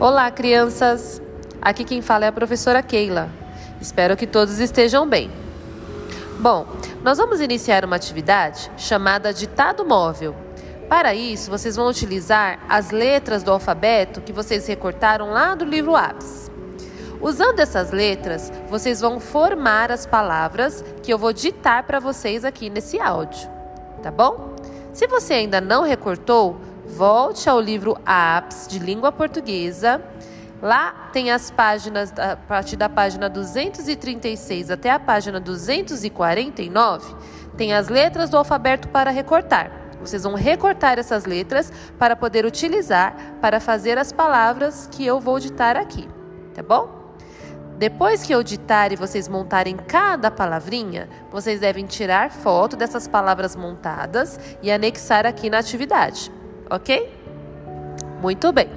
Olá, crianças! Aqui quem fala é a professora Keila. Espero que todos estejam bem. Bom, nós vamos iniciar uma atividade chamada ditado móvel. Para isso, vocês vão utilizar as letras do alfabeto que vocês recortaram lá do livro Apps. Usando essas letras, vocês vão formar as palavras que eu vou ditar para vocês aqui nesse áudio, tá bom? Se você ainda não recortou, volte ao livro Apps de língua portuguesa. Lá tem as páginas, a partir da página 236 até a página 249, tem as letras do alfabeto para recortar. Vocês vão recortar essas letras para poder utilizar para fazer as palavras que eu vou ditar aqui, tá bom? Depois que eu ditar e vocês montarem cada palavrinha, vocês devem tirar foto dessas palavras montadas e anexar aqui na atividade, ok? Muito bem.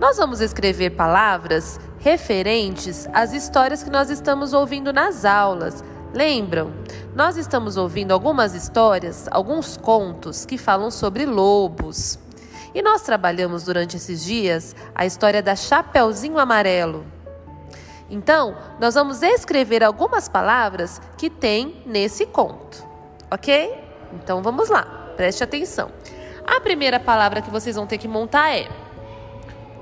Nós vamos escrever palavras referentes às histórias que nós estamos ouvindo nas aulas. Lembram? Nós estamos ouvindo algumas histórias, alguns contos que falam sobre lobos. E nós trabalhamos durante esses dias a história da Chapeuzinho Amarelo. Então, nós vamos escrever algumas palavras que tem nesse conto, ok? Então vamos lá, preste atenção. A primeira palavra que vocês vão ter que montar é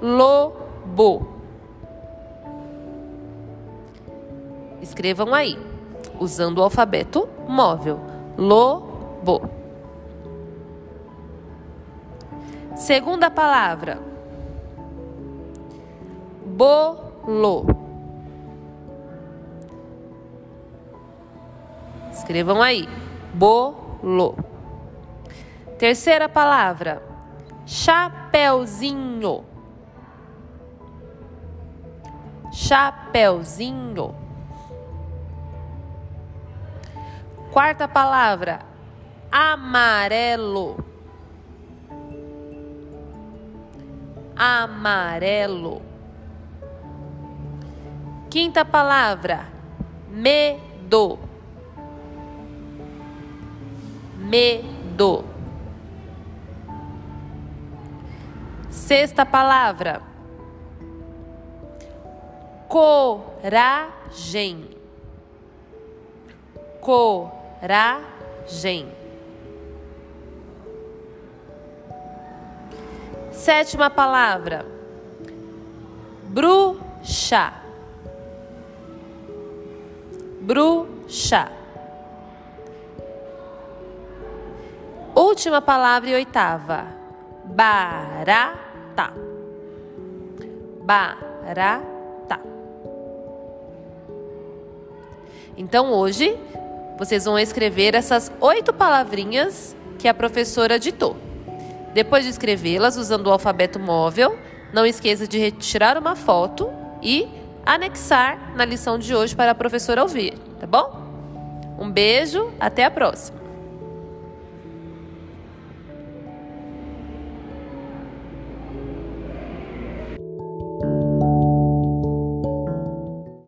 lobo. Escrevam aí, usando o alfabeto móvel. Lobo. Segunda palavra. Bolo. Escrevam aí. Bolo. Terceira palavra. Chapeuzinho. Chapeuzinho. Quarta palavra. Amarelo. Amarelo. Quinta palavra. Medo medo. Sexta palavra. Coragem. Coragem. Sétima palavra. Bruxa. Bruxa. Última palavra e oitava. Barata. Barata. Então hoje vocês vão escrever essas oito palavrinhas que a professora ditou. Depois de escrevê-las usando o alfabeto móvel, não esqueça de retirar uma foto e anexar na lição de hoje para a professora ouvir, tá bom? Um beijo, até a próxima!